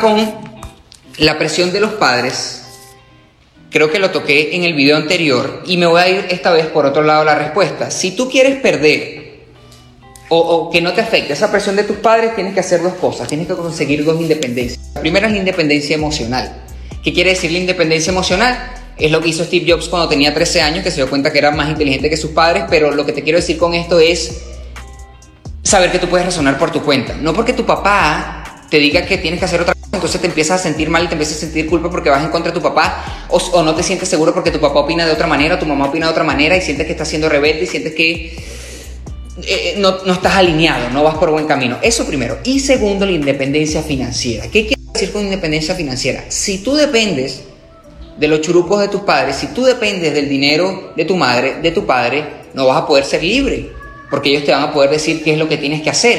con la presión de los padres, creo que lo toqué en el video anterior y me voy a ir esta vez por otro lado la respuesta. Si tú quieres perder o, que no te afecte esa presión de tus padres, tienes que hacer dos cosas, tienes que conseguir dos independencias. La primera es la independencia emocional. ¿Qué quiere decir la independencia emocional? Es lo que hizo Steve Jobs cuando tenía 13 años, que se dio cuenta que era más inteligente que sus padres, pero lo que te quiero decir con esto es saber que tú puedes razonar por tu cuenta. No porque tu papá te diga que tienes que hacer otra entonces te empiezas a sentir mal y te empiezas a sentir culpa porque vas en contra de tu papá, o, no te sientes seguro porque tu papá opina de otra manera, o tu mamá opina de otra manera, y sientes que estás siendo rebelde y sientes que eh, no, no, estás alineado, no vas por buen camino. Eso primero. Y segundo, la independencia financiera. ¿Qué quiere decir con independencia financiera? Si tú dependes de los churupos de tus padres, si tú dependes del dinero de tu madre, de tu padre, no vas a poder ser libre, porque ellos te van a poder decir qué es lo que tienes que hacer.